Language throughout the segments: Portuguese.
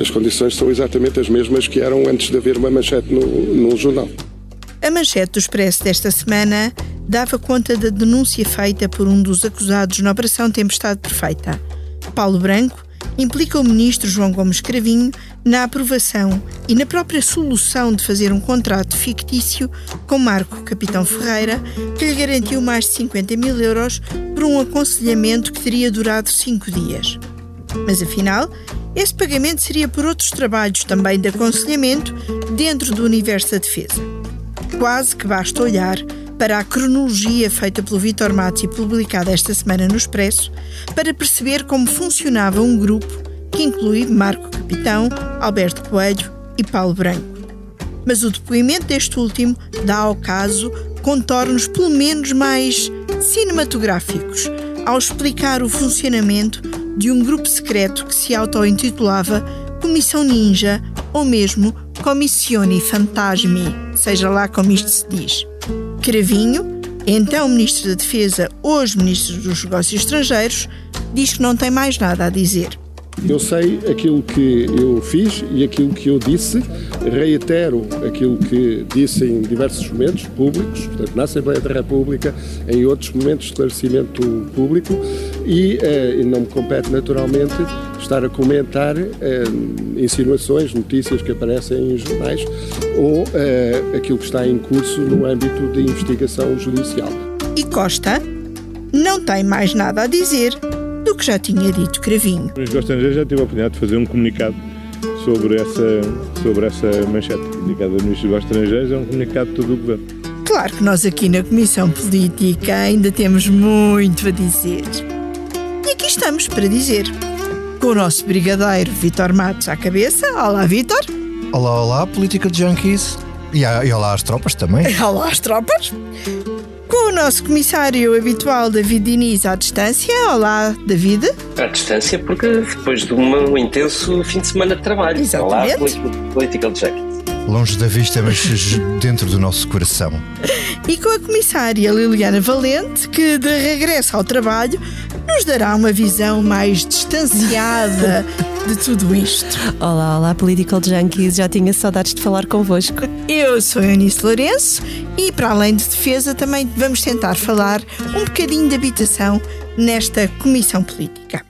As condições são exatamente as mesmas que eram antes de haver uma manchete no, no jornal. A manchete do Expresso desta semana dava conta da denúncia feita por um dos acusados na Operação Tempestade Perfeita. Paulo Branco implica o ministro João Gomes Cravinho na aprovação e na própria solução de fazer um contrato fictício com Marco Capitão Ferreira, que lhe garantiu mais de 50 mil euros por um aconselhamento que teria durado cinco dias. Mas afinal, esse pagamento seria por outros trabalhos também de aconselhamento dentro do universo da defesa. Quase que basta olhar para a cronologia feita pelo Vitor Matos e publicada esta semana no Expresso para perceber como funcionava um grupo que inclui Marco Capitão, Alberto Coelho e Paulo Branco. Mas o depoimento deste último dá ao caso contornos pelo menos mais cinematográficos ao explicar o funcionamento de um grupo secreto que se auto-intitulava Comissão Ninja ou mesmo Commissione Fantasmi, seja lá como isto se diz. Cravinho, então Ministro da Defesa, hoje Ministro dos Negócios Estrangeiros, diz que não tem mais nada a dizer. Eu sei aquilo que eu fiz e aquilo que eu disse, reitero aquilo que disse em diversos momentos públicos, portanto, na Assembleia da República, em outros momentos de esclarecimento público, e, eh, não me compete naturalmente estar a comentar eh, insinuações, notícias que aparecem em jornais ou eh, aquilo que está em curso no âmbito de investigação judicial. E Costa não tem mais nada a dizer do que já tinha dito Cravinho. O Ministro dos Estrangeiros já tive a oportunidade de fazer um comunicado sobre essa, sobre essa manchete. O comunicado do Ministro dos Estrangeiros é um comunicado de todo o Governo. Claro que nós aqui na Comissão Política ainda temos muito a dizer. Estamos para dizer. Com o nosso brigadeiro Vitor Matos à cabeça. Olá, Vitor. Olá, olá, Política Junkies. E, e olá às tropas também. Olá às tropas. Com o nosso comissário habitual, David Diniz, à distância. Olá, David. À distância, porque depois de um intenso fim de semana de trabalho. Exatamente. Olá, Political Jacket. Longe da vista, mas dentro do nosso coração. E com a comissária Liliana Valente, que de regresso ao trabalho nos dará uma visão mais distanciada de tudo isto. Olá, olá, Political Junkies, já tinha saudades de falar convosco. Eu sou a Eunice Lourenço e, para além de defesa, também vamos tentar falar um bocadinho de habitação nesta comissão política.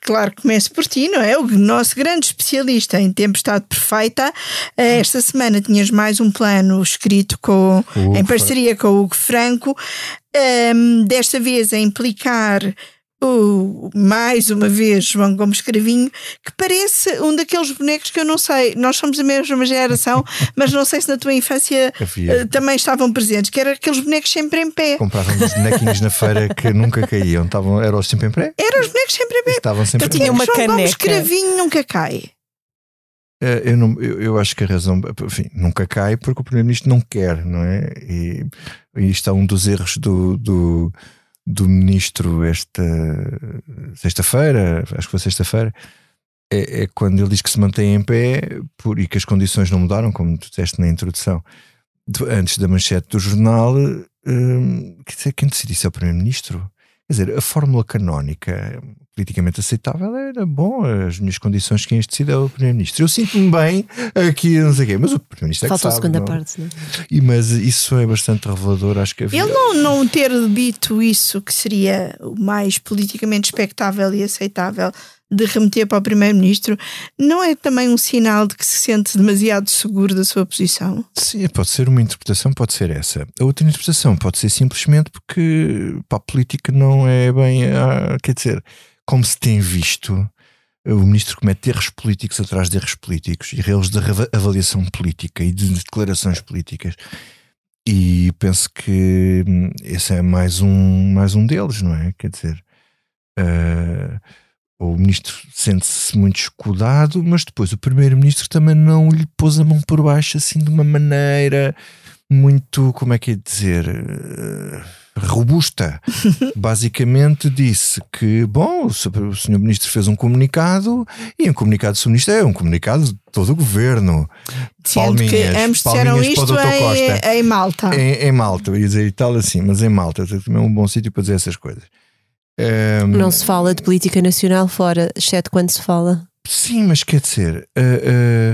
claro que começo por ti, não é? O nosso grande especialista em tempestade perfeita. Eh, esta semana tinhas mais um plano escrito com, em parceria com o Hugo Franco, um, ehm, desta vez a implicar o, mais uma vez João Gomes Cravinho, que parece um daqueles bonecos que eu não sei, nós somos a mesma geração, mas não sei se na tua infância uh, também estavam presentes, que eram aqueles bonecos sempre em pé. Comprávamos bonequinhos na feira que nunca caíam, estavam, eram sempre em pé? Eram os bonecos sempre em pé. Estavam sempre eu tinha uma João caneca. Gomes Cravinho nunca cai. Uh, eu, não, eu, eu, acho que a razão, enfim, nunca cai porque o Primeiro-Ministro não quer, não é? E, e isto é um dos erros do, do do ministro esta sexta-feira, acho que foi sexta-feira, é, é, quando ele diz que se mantém em pé por, e que as condições não mudaram, como tu disseste na introdução, de, antes da manchete do jornal, hum, quem decide isso é o Primeiro-Ministro. Quer dizer, a fórmula canónica politicamente aceitável era bom, as minhas condições quem as decide é o Primeiro-Ministro. Eu sinto-me bem aqui, não sei o quê, mas o Primeiro-Ministro é Falta que a sabe, segunda não? parte, não é? E, mas isso é bastante revelador, acho que havia... Ele não, não ter dito isso que seria o mais politicamente expectável e aceitável de remeter para o Primeiro-Ministro, não é também um sinal de que se sente demasiado seguro da sua posição? Sim, pode ser uma interpretação, pode ser essa. A outra interpretação pode ser simplesmente porque para a política não é bem. Quer dizer, como se tem visto, o ministro comete erros políticos atrás de erros políticos e erros de avaliação política e de declarações políticas. E penso que hum, esse é mais um, mais um deles, não é? Quer dizer. Uh, o ministro sente-se muito escudado, mas depois o primeiro-ministro também não lhe pôs a mão por baixo assim de uma maneira muito, como é que é dizer, uh, robusta. Basicamente disse que, bom, o senhor ministro fez um comunicado e um comunicado do ministro é um comunicado de todo o governo. Sendo palminhas, que ambos disseram isto em, em, Malta. Em, em Malta, ia dizer Itália sim, mas em Malta também é um bom sítio para dizer essas coisas. Um, não se fala de política nacional fora, exceto quando se fala. Sim, mas quer dizer, uh,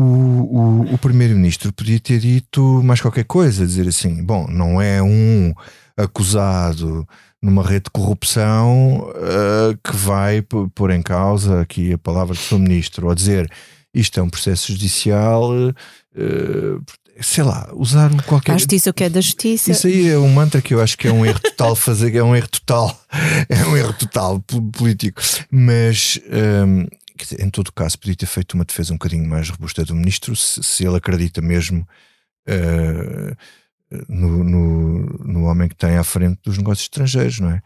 uh, o, o, o primeiro-ministro podia ter dito mais qualquer coisa, dizer assim: bom, não é um acusado numa rede de corrupção uh, que vai pôr em causa aqui a palavra do seu ministro, ou dizer isto é um processo judicial, sei lá, usar qualquer. A justiça o que é da justiça. Isso aí é um mantra que eu acho que é um erro total fazer, é um erro total, é um erro total político. Mas um, em todo caso, podia ter feito uma defesa um bocadinho mais robusta do ministro se, se ele acredita mesmo. Uh, no, no, no homem que tem à frente dos negócios estrangeiros, não é?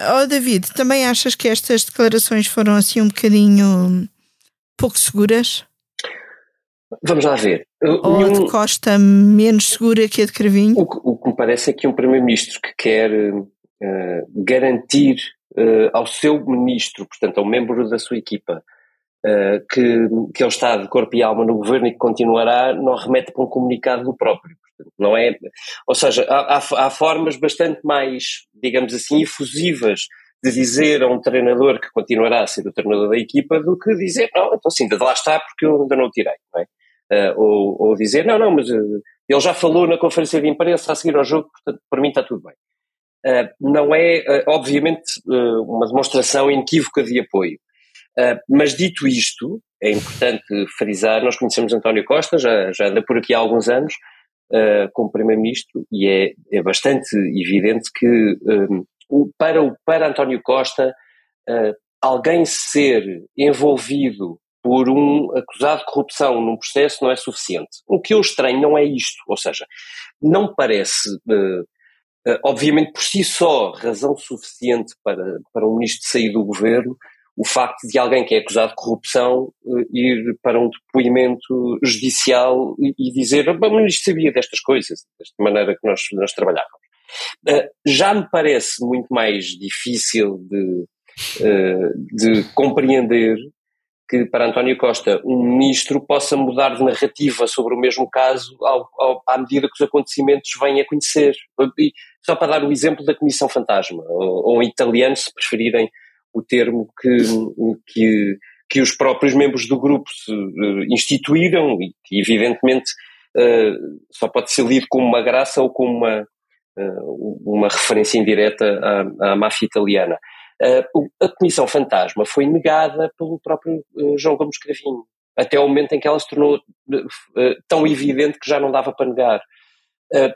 Oh, David, também achas que estas declarações foram assim um bocadinho pouco seguras? Vamos lá ver. Ou Nenhum... de Costa menos segura que a de Cravinho? O que, o que me parece é que um Primeiro-Ministro que quer uh, garantir uh, ao seu ministro, portanto, ao membro da sua equipa, uh, que, que ele está de corpo e alma no governo e que continuará, não remete para um comunicado do próprio. Portanto, não é, ou seja, há, há, há formas bastante mais, digamos assim, efusivas de dizer a um treinador que continuará a ser o treinador da equipa do que dizer, não, então sim, de lá está porque eu ainda não o tirei, não é? Uh, ou, ou, dizer, não, não, mas uh, ele já falou na conferência de imprensa a seguir ao jogo, portanto, para mim está tudo bem. Uh, não é, obviamente, uma demonstração inequívoca de apoio. mas dito isto, é importante frisar, nós conhecemos António Costa, já, já anda por aqui há alguns anos, como Primeiro-Ministro, e é, é bastante evidente que um, para, para António Costa, alguém ser envolvido por um acusado de corrupção num processo não é suficiente. O que eu estranho não é isto, ou seja, não parece, uh, uh, obviamente por si só, razão suficiente para, para um ministro sair do governo o facto de alguém que é acusado de corrupção uh, ir para um depoimento judicial e, e dizer o ministro sabia destas coisas, desta maneira que nós, nós trabalhávamos. já me parece muito mais difícil de, de compreender que para António Costa um ministro possa mudar de narrativa sobre o mesmo caso ao, ao, à medida que os acontecimentos vêm a conhecer. E só para dar o exemplo da Comissão Fantasma, ou, ou em italiano, se preferirem o termo que, que, que os próprios membros do grupo se, uh, instituíram e que evidentemente uh, só pode ser lido como uma graça ou como uma, uh, uma referência indireta à, à máfia italiana. Uh, a Comissão Fantasma foi negada pelo próprio uh, João Gomes Cravinho, até o momento em que ela se tornou uh, tão evidente que já não dava para negar.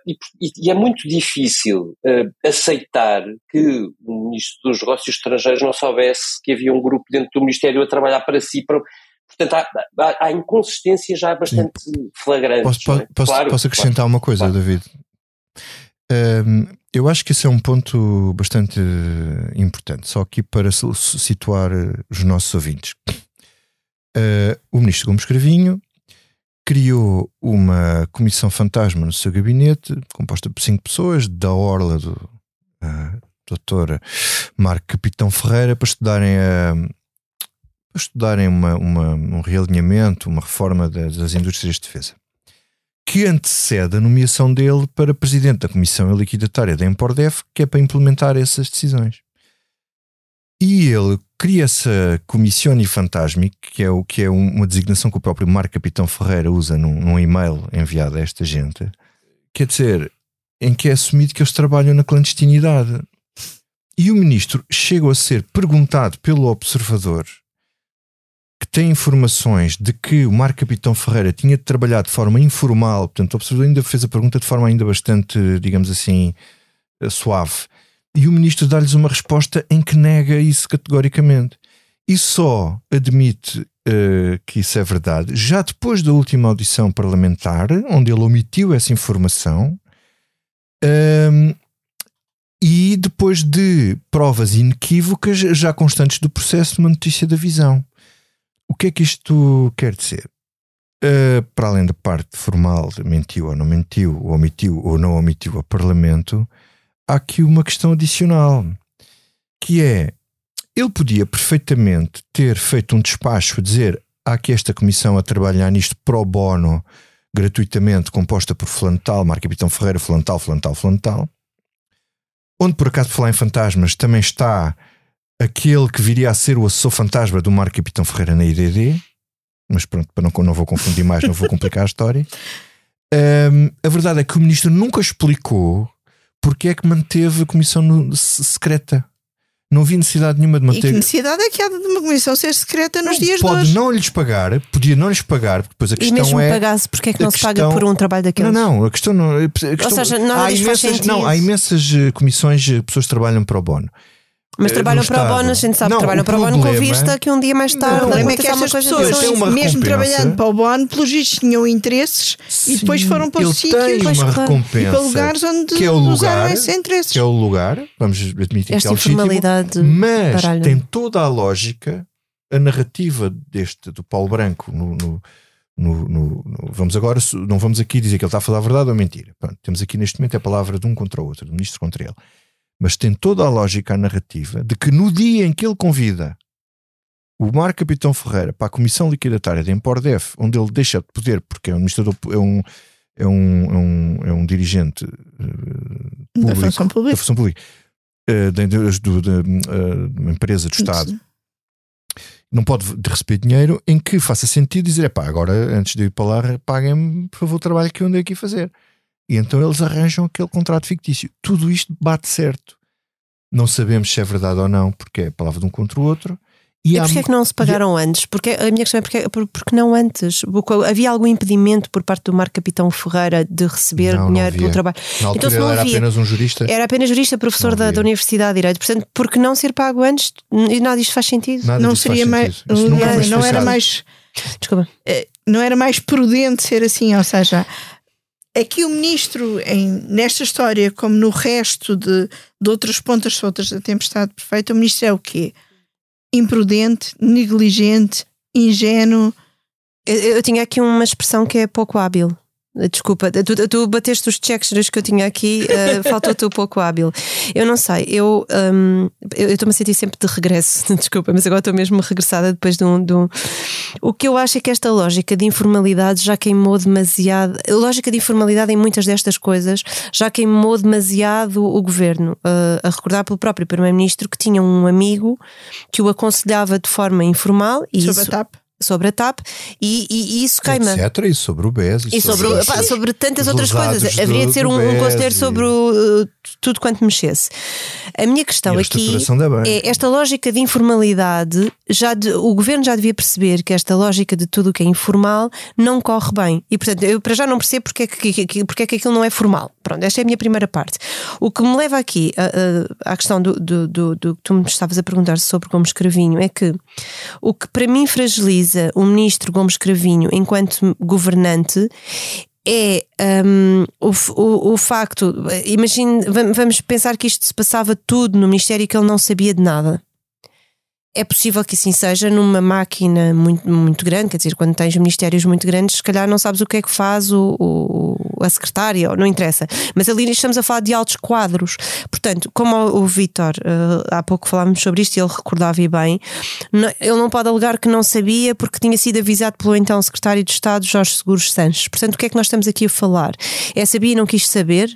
E, e, é muito difícil aceitar que o Ministro dos Negócios Estrangeiros não soubesse que havia um grupo dentro do Ministério a trabalhar para si. Para, portanto, há, há, há inconsistência já bastante flagrante. Posso, é? posso, claro, posso acrescentar claro, uma coisa, claro. David? Um, eu acho que esse é um ponto bastante importante, só aqui para situar eh, os nossos ouvintes. Uh, o ministro Gomes Cravinho criou uma comissão fantasma no seu gabinete, composta por cinco pessoas, da orla do uh, doutor Marco Capitão Ferreira, para estudarem, a, para estudarem uma, uma, um realinhamento, uma reforma das, das indústrias de defesa que antecede a nomeação dele para presidente da Comissão Liquidatária da Empordef, que é para implementar essas decisões. E ele cria essa Comissão Fantasmic, que é, o, que é uma designação que o próprio Marco Capitão Ferreira usa num, num e-mail enviado a esta gente, quer dizer, em que é assumido que eles trabalham na clandestinidade. E o ministro chegou a ser perguntado pelo observador que tem informações de que o Marco Capitão Ferreira tinha trabalhado de forma informal, portanto, o observador ainda fez a pergunta de forma ainda bastante, digamos assim, eh, suave. E o ministro dá-lhes uma resposta em que nega isso categoricamente. E só admite uh, que isso é verdade já depois da última audição parlamentar, onde ele omitiu essa informação. Um, ehm, e depois de provas inequívocas já constantes do processo de uma notícia da visão. O que é que isto quer dizer? Uh, para além da parte formal, mentiu ou não mentiu, omitiu ou não omitiu a Parlamento, há aqui uma questão adicional, que é ele podia perfeitamente ter feito um despacho a dizer há aqui esta comissão a trabalhar nisto pro bono, gratuitamente, composta por Flantal, Marco Capitão Ferreira, Flantal, Flantal, Flantal, onde por acaso falar em fantasmas também está aquele que viria a ser o assessor fantasma do Marco Capitão Ferreira na IDD, mas pronto, para não, não vou confundir mais, não vou complicar a história. Um, a verdade é que o ministro nunca explicou porque é que manteve a comissão no, secreta. Não vi necessidade nenhuma de manter. E que necessidade é que há de uma comissão ser secreta nos não, dias pode de hoje? não lhes pagar, podia não lhes pagar, porque depois a questão e mesmo é. pagasse, porque é que não se paga por um trabalho daqueles? Não, não, a questão não. A questão, Ou seja, nada há imensas, não, há imensas eh, comissões, eh, pessoas que trabalham para o bono. Mas eh, trabalham para o bono, a gente sabe que trabalham para o bono com vista que um dia mais tarde. O problema é que estas pessoas, mesmo trabalhando para o bono, pelos vistos tinham interesses Sim, e depois foram para o sítio e para lugares onde que é o lugar, usaram esses interesses. Que é o lugar, vamos admitir Esta que é informalidade mas baralho. tem toda a lógica, a narrativa deste do Paulo Branco no, no no, no, no, vamos agora, não vamos aqui dizer que ele está a falar a verdade ou mentira. Pronto, temos aqui neste momento a palavra de um contra o outro, do ministro contra ele mas tem toda a lógica a narrativa de que no dia em que ele convida o Marco Capitão Ferreira para a Comissão Liquidatária da Empordef, onde ele deixa de poder, porque é um administrador, é um, é um, é um, é um dirigente uh, público, da função pública, da, função pública, uh, de, de, de, de uh, uma empresa do Estado, não pode receber dinheiro em que faça sentido dizer, pá, agora antes de ir para lá, paguem-me por favor o trabalho que eu andei aqui fazer. E então eles arranjam aquele contrato fictício. Tudo isto bate certo. Não sabemos se é verdade ou não, porque é a palavra de um contra o outro. E, e porquê é que não se pagaram e... antes? Porque a minha questão é porque, porque não antes? Havia algum impedimento por parte do Marco Capitão Ferreira de receber não, dinheiro não pelo trabalho? Na altura então, se não era havia, apenas um jurista. Era apenas jurista, professor da, da, Universidade de Direito. Portanto, porque não ser pago antes? E nada disto faz sentido. Nada não seria mais. Não, não era mais. Desculpa. Eh, não era mais prudente ser assim, ou seja, Aqui o ministro, em, nesta história, como no resto de, de outras pontas soltas da tempestade perfeita, o ministro é o quê? Imprudente, negligente, ingênuo. Eu, eu tinha aqui uma expressão que é pouco hábil. Desculpa, tu, tu bateste os checks que eu tinha aqui, uh, faltou-te um pouco hábil. Eu não sei, eu um, estou-me a sentir sempre de regresso, desculpa, mas agora estou mesmo regressada depois de um, de um, O que eu acho é que esta lógica de informalidade já queimou demasiado. A lógica de informalidade em muitas destas coisas já queimou demasiado o governo. Uh, a recordar pelo próprio Primeiro-Ministro que tinha um amigo que o aconselhava de forma informal. E Sobre isso, a TAP? Sobre a TAP e, e, e isso queima. Etc. E sobre o BES. E, sobre, sobre, pá, sobre tantas outras coisas. Haveria de ser um, um conselheiro sobre o, uh, tudo quanto mexesse. A minha questão a aqui é esta lógica de informalidade. Já de, o governo já devia perceber que esta lógica de tudo o que é informal não corre bem. E portanto, eu para já não percebo porque é que, que, porque é que aquilo não é formal. Pronto, esta é a minha primeira parte. O que me leva aqui à questão do, do, do, do que tu me estavas a perguntar sobre como escravinho é que o que para mim fragiliza o ministro Gomes Cravinho enquanto governante é um, o, o, o, facto. Imagine, vamos pensar que isto se passava tudo no Ministério e que ele não sabia de nada. É possível que assim seja numa máquina muito, muito grande, quer dizer, quando tens ministérios muito grandes, se calhar não sabes o que é que faz o, o a secretária, não interessa. Mas ali estamos a falar de altos quadros. Portanto, como o, o uh, há pouco falámos sobre isto e ele recordava bem, não, ele não pode alegar que não sabia porque tinha sido avisado pelo então secretário de Estado, Jorge Seguros Sanches. Portanto, o que é que nós estamos aqui a falar? É sabia e não quis saber?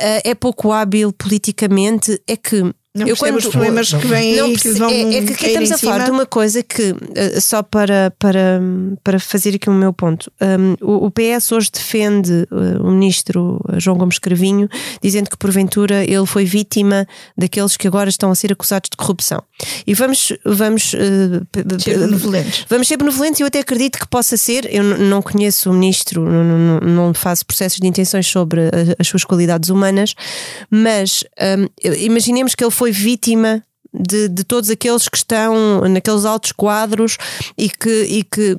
Uh, é pouco hábil politicamente? É que não eu quando, os problemas que vêm aí que vão é, é que aqui estamos a falar de uma coisa que, uh, só para, para, para fazer aqui o meu ponto, um, o, o, PS hoje defende uh, o ministro João Gomes Cravinho, dizendo que porventura ele foi vítima daqueles que agora estão a ser acusados de corrupção. E vamos, vamos uh, ser benevolentes. Vamos ser benevolentes e eu até acredito que possa ser. Eu não conheço o ministro, não, não, não faço processos de intenções sobre as suas qualidades humanas, mas um, imaginemos que ele foi vítima de, de, todos aqueles que estão naqueles altos quadros e que, e que.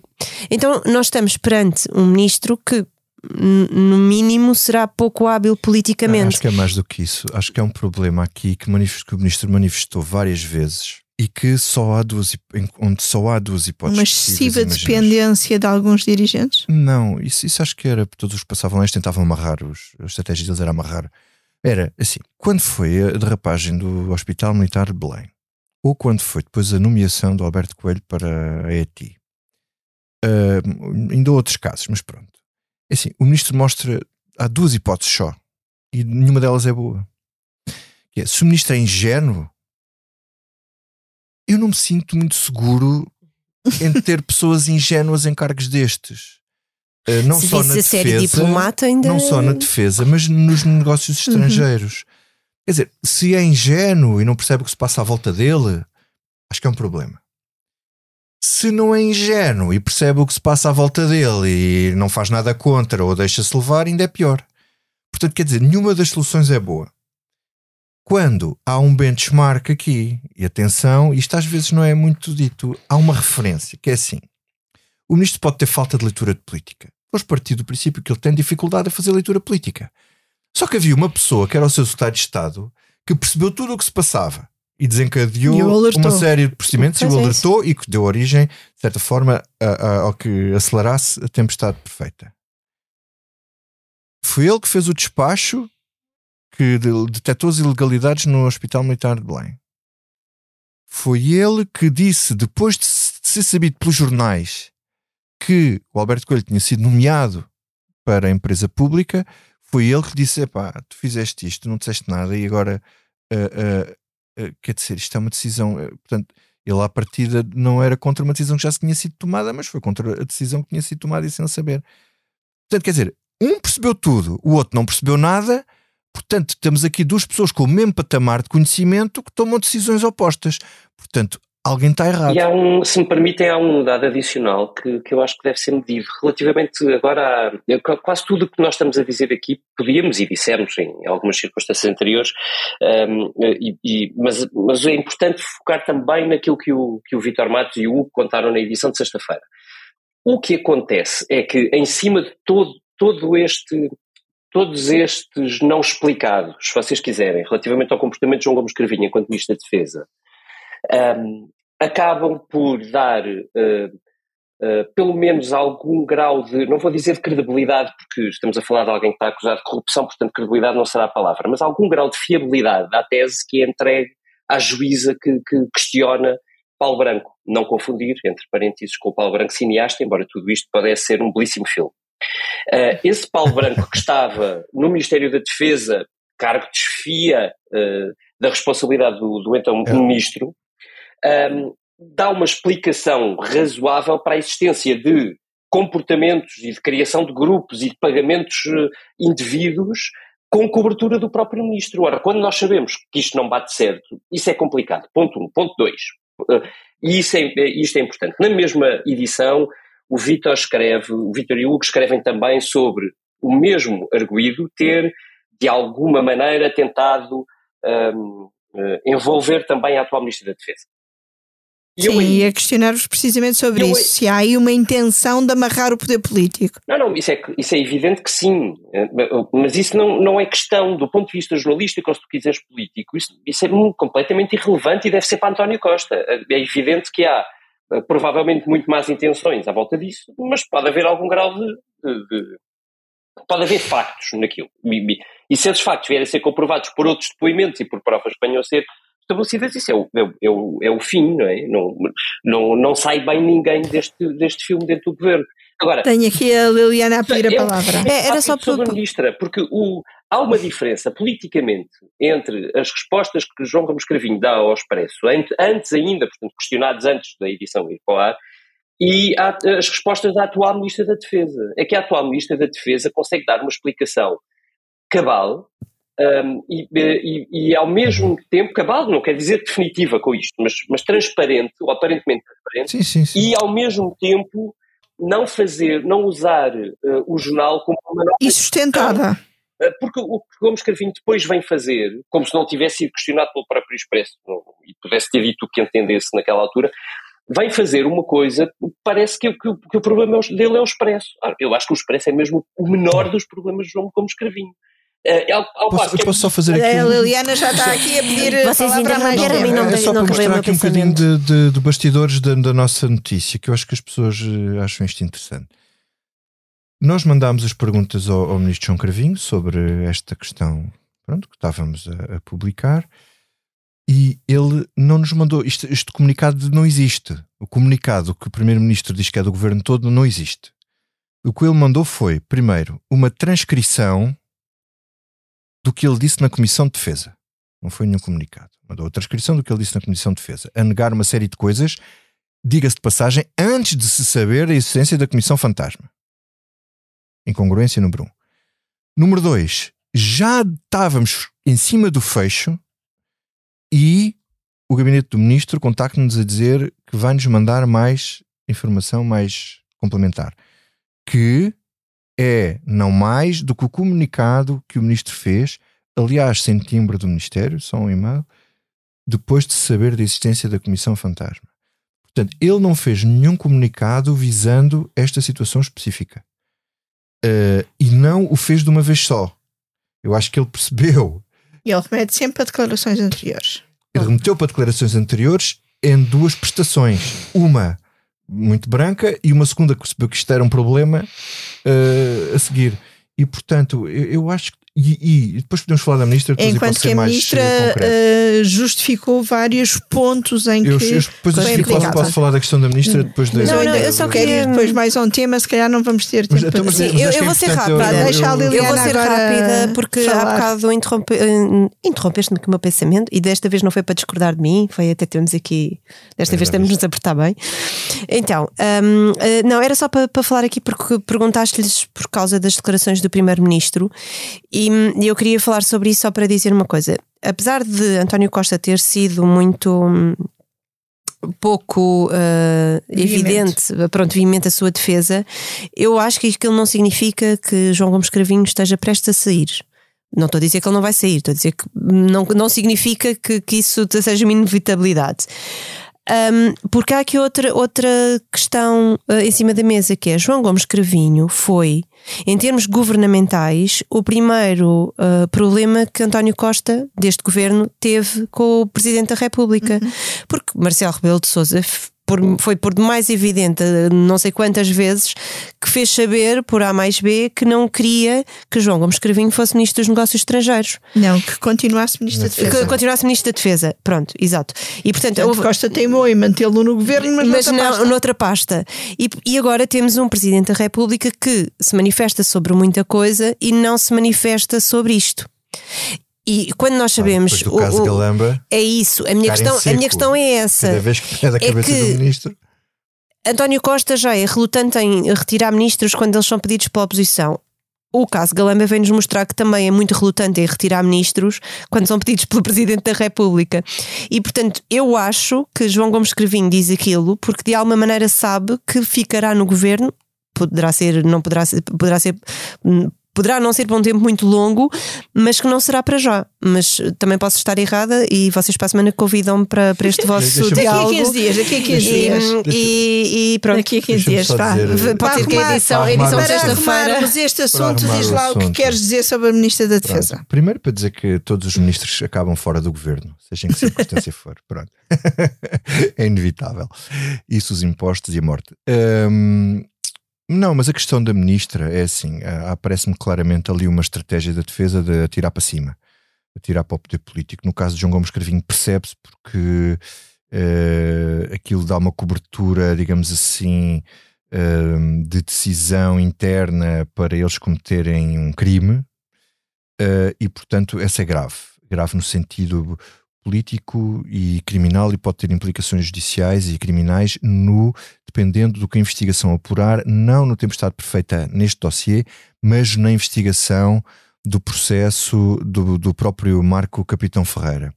Então, nós estamos perante um ministro que no mínimo, será pouco hábil politicamente. Acho que é mais do que isso. Acho que é um problema aqui que, que o ministro manifestou várias vezes e que só há duas, onde só há duas hipóteses. Uma excessiva dependência de alguns dirigentes? Não, isso, isso acho que era todos os que passavam lá, eles tentavam amarrar, os, a estratégia deles era amarrar. Era assim, quando foi a derrapagem do Hospital Militar de Belém, ou quando foi depois a nomeação do Alberto Coelho para a ETI, uh, ainda outros casos, mas pronto. É assim, o ministro mostra, há duas hipóteses só, e nenhuma delas é boa. Que é, se o ministro é ingênuo, eu não me sinto muito seguro em ter pessoas ingênuas em cargos destes. Uh, não Se só na defesa, ainda- não só na defesa, mas nos negócios estrangeiros. Quer dizer, se é ingênuo e não percebe o que se passa à volta dele, acho que é um problema. Se não é ingênuo e percebe o que se passa à volta dele e não faz nada contra ou deixa-se levar, ainda é pior. Portanto, quer dizer, nenhuma das soluções é boa. Quando há um benchmark aqui, e atenção, isto às vezes não é muito dito, há uma referência, que é assim: o ministro pode ter falta de leitura de política. Vamos partir do princípio que ele tem dificuldade a fazer leitura política. Só que havia uma pessoa que era o seu secretário de Estado que percebeu tudo o que se passava e desencadeou E uma série de procedimentos e o é alertou e que deu origem, de certa forma, a- a- ao que acelerasse a tempestade perfeita. Foi ele que fez o despacho que de- detectou as ilegalidades no Hospital Militar de Belém. Foi ele que disse, depois de ser sabido pelos jornais que o Alberto Coelho tinha sido nomeado para a empresa pública, foi ele que disse: Epá, tu fizeste isto, não disseste nada e agora ah, ah, ah, quer dizer, isto é uma decisão. portanto, ele à partida não era contra uma decisão que já se tinha sido tomada, mas foi contra a decisão que tinha sido tomada e sem saber. Portanto, quer dizer, um percebeu tudo, o outro não percebeu nada. Portanto, temos aqui duas pessoas com o mesmo patamar de conhecimento que tomam decisões opostas. Portanto, alguém está errado. E há um, se me permitem, há um dado adicional que, que eu acho que deve ser medido. Relativamente agora a quase tudo o que nós estamos a dizer aqui, podíamos e dissemos em algumas circunstâncias anteriores, hum, e- e- mas, mas é importante focar também naquilo que o, que o Vitor Matos e o Hugo contaram na edição de sexta-feira. O que acontece é que, em cima de todo, todo este. Todos estes não explicados, se vocês quiserem, relativamente ao comportamento de João Gomes Cravinho enquanto Ministro da Defesa, um, acabam por dar uh, uh, pelo menos algum grau de, não vou dizer de credibilidade, porque estamos a falar de alguém que está acusado de corrupção, portanto credibilidade não será a palavra, mas algum grau de fiabilidade à tese que é entregue à juíza que, que questiona Paulo Branco. Não confundir, entre parênteses, com o Paulo Branco cineasta, embora tudo isto pudesse ser um belíssimo filme. Uh, esse Paulo Branco que estava no Ministério da Defesa, cargo de desfia uh, da responsabilidade do, do então É. ministro, um, dá uma explicação razoável para a existência de comportamentos e de criação de grupos e de pagamentos uh, indevidos com cobertura do próprio ministro. Ora, quando nós sabemos que isto não bate certo, isso é complicado. Ponto um. Ponto dois. Uh, e isso é, isto é importante. Na mesma edição, o Vítor escreve, o Vítor e o Hugo escrevem também sobre o mesmo arguído ter, de alguma maneira, tentado um, uh, envolver também a atual Ministra da Defesa. E eu Sim, aí- ia questionar-vos precisamente sobre Eu isso. Se há aí uma intenção de amarrar o poder político. Não, não, isso é, isso é evidente que sim, Eh, mas isso não, não é questão do ponto de vista jornalístico ou se tu quiseres político, isso, isso é completamente irrelevante e deve ser para António Costa. É evidente que há eh, provavelmente muito más intenções à volta disso, mas pode haver algum grau de. de- de- pode haver factos naquilo. E, e- e se esses factos vierem a ser comprovados por outros depoimentos e por provas que venham a ser estabelecidas, isso é o, é o, é o, é o fim, não é? Não, não, não sai bem ninguém deste, deste filme dentro do governo. Agora, Tenho aqui a Liliana a pedir a Eu- palavra. É, era só por- ministra, porque o, há uma diferença politicamente entre as respostas que João Gomes Cravinho dá ao Expresso, ant- antes ainda, portanto, questionados antes da edição ir para o ar, e a- as respostas da atual Ministra da Defesa. É que a atual Ministra da Defesa consegue dar uma explicação cabal um, e, e- e, ao mesmo tempo, cabal não quer dizer definitiva com isto, mas, mas transparente, ou aparentemente transparente, Sim, sim, sim. e ao mesmo tempo não fazer, não usar eh, o jornal como uma nova E sustentada. Uh, Porque o que Gomes Carvinho depois vem fazer, como se não tivesse sido questionado pelo próprio Expresso não- e pudesse ter dito o que entendesse naquela altura, vai fazer uma coisa, parece que, que, que o problema dele é o expresso. Ah, eu acho que o expresso é mesmo o menor dos problemas de João como escrevinho. Uh, ao, ao posso, eu posso só fazer aqui. A Liliana já está aqui a pedir Vocês ainda não, não, não, é só para mostrar aqui um bocadinho de, de, de bastidores da, da, nossa notícia, que eu acho que as pessoas eh, acham isto interessante. Nós mandámos as perguntas ao, ao ministro João Cravinho sobre esta questão pronto, que estávamos a, a publicar e ele não nos mandou. Isto, este comunicado não existe. O comunicado que o primeiro-ministro diz que é do governo todo não existe. O que ele mandou foi, primeiro, uma transcrição do que ele disse na Comissão de Defesa. Não foi nenhum comunicado. Mandou a transcrição do que ele disse na Comissão de Defesa. A negar uma série de coisas, diga-se de passagem, antes de se saber a existência da Comissão Fantasma. Incongruência número um. Número dois, já estávamos em cima do fecho e o gabinete do ministro contacta-nos a dizer que vai nos mandar mais informação mais complementar. Que é não mais do que o comunicado que o ministro fez, aliás, sem timbre do Ministério, só um e-mail, depois de saber da existência da Comissão Fantasma. Portanto, ele não fez nenhum comunicado visando esta situação específica. Uh, e não o fez de uma vez só. Eu acho que ele percebeu. E ele remete sempre a declarações anteriores. Ele remeteu para declarações anteriores em duas prestações. Uma muito branca e uma segunda que percebeu que isto era um problema uh, a seguir. E portanto, eu, eu acho que e, e, depois podemos falar da ministra. Enquanto que a ministra uh, justificou vários pontos em eu, que. Eu depois posso, posso falar da questão da ministra depois da. Não, não, eu só queria depois mais um tema, se calhar não vamos ter tempo. Então, mas, mas, mas eu, eu vou ser rápida. Eu, deixa a Liliana eu vou ser rápida porque falar. há bocado interrompe, uh, interrompeste-me com o meu pensamento e desta vez não foi para discordar de mim, foi até termos aqui. Desta é vez temos nos apertar bem. Então, um, não, era só para, para falar aqui porque perguntaste-lhes por causa das declarações do Primeiro-Ministro e eu queria falar sobre isso só para dizer uma coisa. Apesar de António Costa ter sido muito hum, pouco uh, evidente, pronto, veemente a sua defesa, eu acho que aquilo não significa que João Gomes Cravinho esteja prestes a sair. Não estou a dizer que ele não vai sair, estou a dizer que não, não significa que, que isso seja uma inevitabilidade. Um, porque há aqui outra, outra questão uh, em cima da mesa que é João Gomes Cravinho foi, em termos governamentais, o primeiro uh, problema que António Costa, deste governo, teve com o Presidente da República. Uhum. Porque Marcelo Rebelo de Souza por, foi por demais evidente, não sei quantas vezes, que fez saber, por A mais B, que não queria que João Gomes Cravinho fosse Ministro dos Negócios Estrangeiros. Não, que continuasse Ministro da Defesa. Que continuasse Ministro da Defesa. Pronto, exato. E portanto, portanto houve... Costa teimou em mantê-lo no governo, mas, mas noutra, não, pasta. noutra pasta. E, e agora temos um Presidente da República que se manifesta sobre muita coisa e não se manifesta sobre isto. E quando nós sabemos. Ah, do caso o, Galamba, é isso. A minha, questão, a minha questão é essa. Cada vez que pede a é cabeça do ministro. António Costa já é relutante em retirar ministros quando eles são pedidos pela oposição. O caso Galamba vem-nos mostrar que também é muito relutante em retirar ministros quando são pedidos pelo Presidente da República. E, portanto, eu acho que João Gomes Cravinho diz aquilo porque de alguma maneira sabe que ficará no governo poderá ser, não poderá ser, poderá ser hum, poderá não ser por um tempo muito longo, mas que não será para já. Mas também posso estar errada e vocês para a semana convidam-me para, para este vosso diálogo. Daqui a 15 dias, daqui a 15 dias. E, e, pronto. Daqui a 15 dias, vá. Pode ser que a edição, a edição sexta-feira. este assunto, diz lá o que queres dizer sobre a Ministra da Defesa. Pronto. Primeiro para dizer que todos os ministros acabam fora do governo, seja em que circunstância for. Pronto. é inevitável. Isso, os impostos e a morte. Um, não, mas a questão da ministra é assim: aparece-me claramente ali uma estratégia da defesa de atirar para cima, atirar para o poder político. No caso de João Gomes Cravinho, percebe-se porque uh, aquilo dá uma cobertura, digamos assim, uh, de decisão interna para eles cometerem um crime, uh, e portanto, essa é grave. Grave no sentido político e criminal e pode ter implicações judiciais e criminais no dependendo do que a investigação apurar, não no tempestade perfeita neste dossiê, mas na investigação do processo do, do próprio Marco Capitão Ferreira.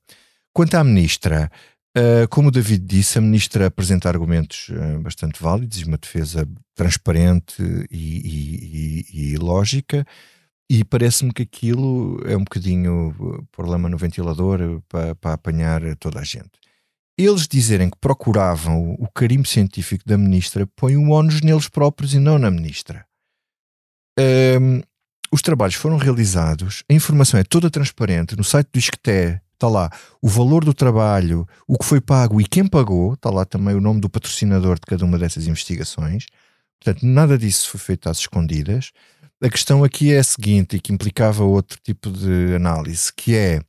Quanto à ministra, uh, como o David disse, a ministra apresenta argumentos uh, bastante válidos e uma defesa transparente e, e, e, e lógica. E parece-me que aquilo é um bocadinho pôr lama no ventilador para, para apanhar toda a gente. eles dizerem que procuravam o carimbo científico da ministra põe o ónus neles próprios e não na ministra. Um, os trabalhos foram realizados, a informação é toda transparente no site do ISCTE, está lá o valor do trabalho, o que foi pago e quem pagou, está lá também o nome do patrocinador de cada uma dessas investigações. Portanto, nada disso foi feito às escondidas. A questão aqui é a seguinte, e que implicava outro tipo de análise, que é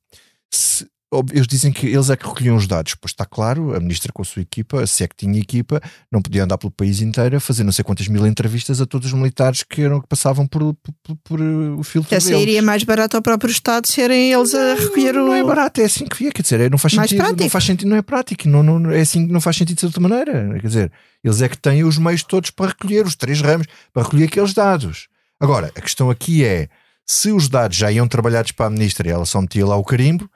se, eles dizem que eles é que recolhiam os dados, pois está claro, a ministra com a sua equipa, se é que tinha equipa, não podia andar pelo país inteiro a fazer não sei quantas mil entrevistas a todos os militares que, eram, que passavam por, por, por o filtro Essa deles. iria mais barato ao próprio Estado serem eles a recolher não, o... Não é barato, é assim que via, quer dizer, é, não faz Mais sentido, prático. não faz sentido, não é prático, não, não, é assim que não faz sentido de outra maneira, quer dizer, eles é que têm os meios todos para recolher, os três ramos, para recolher aqueles dados. Agora, a questão aqui é, se os dados já iam trabalhados para a ministra e ela só metia lá o carimbo,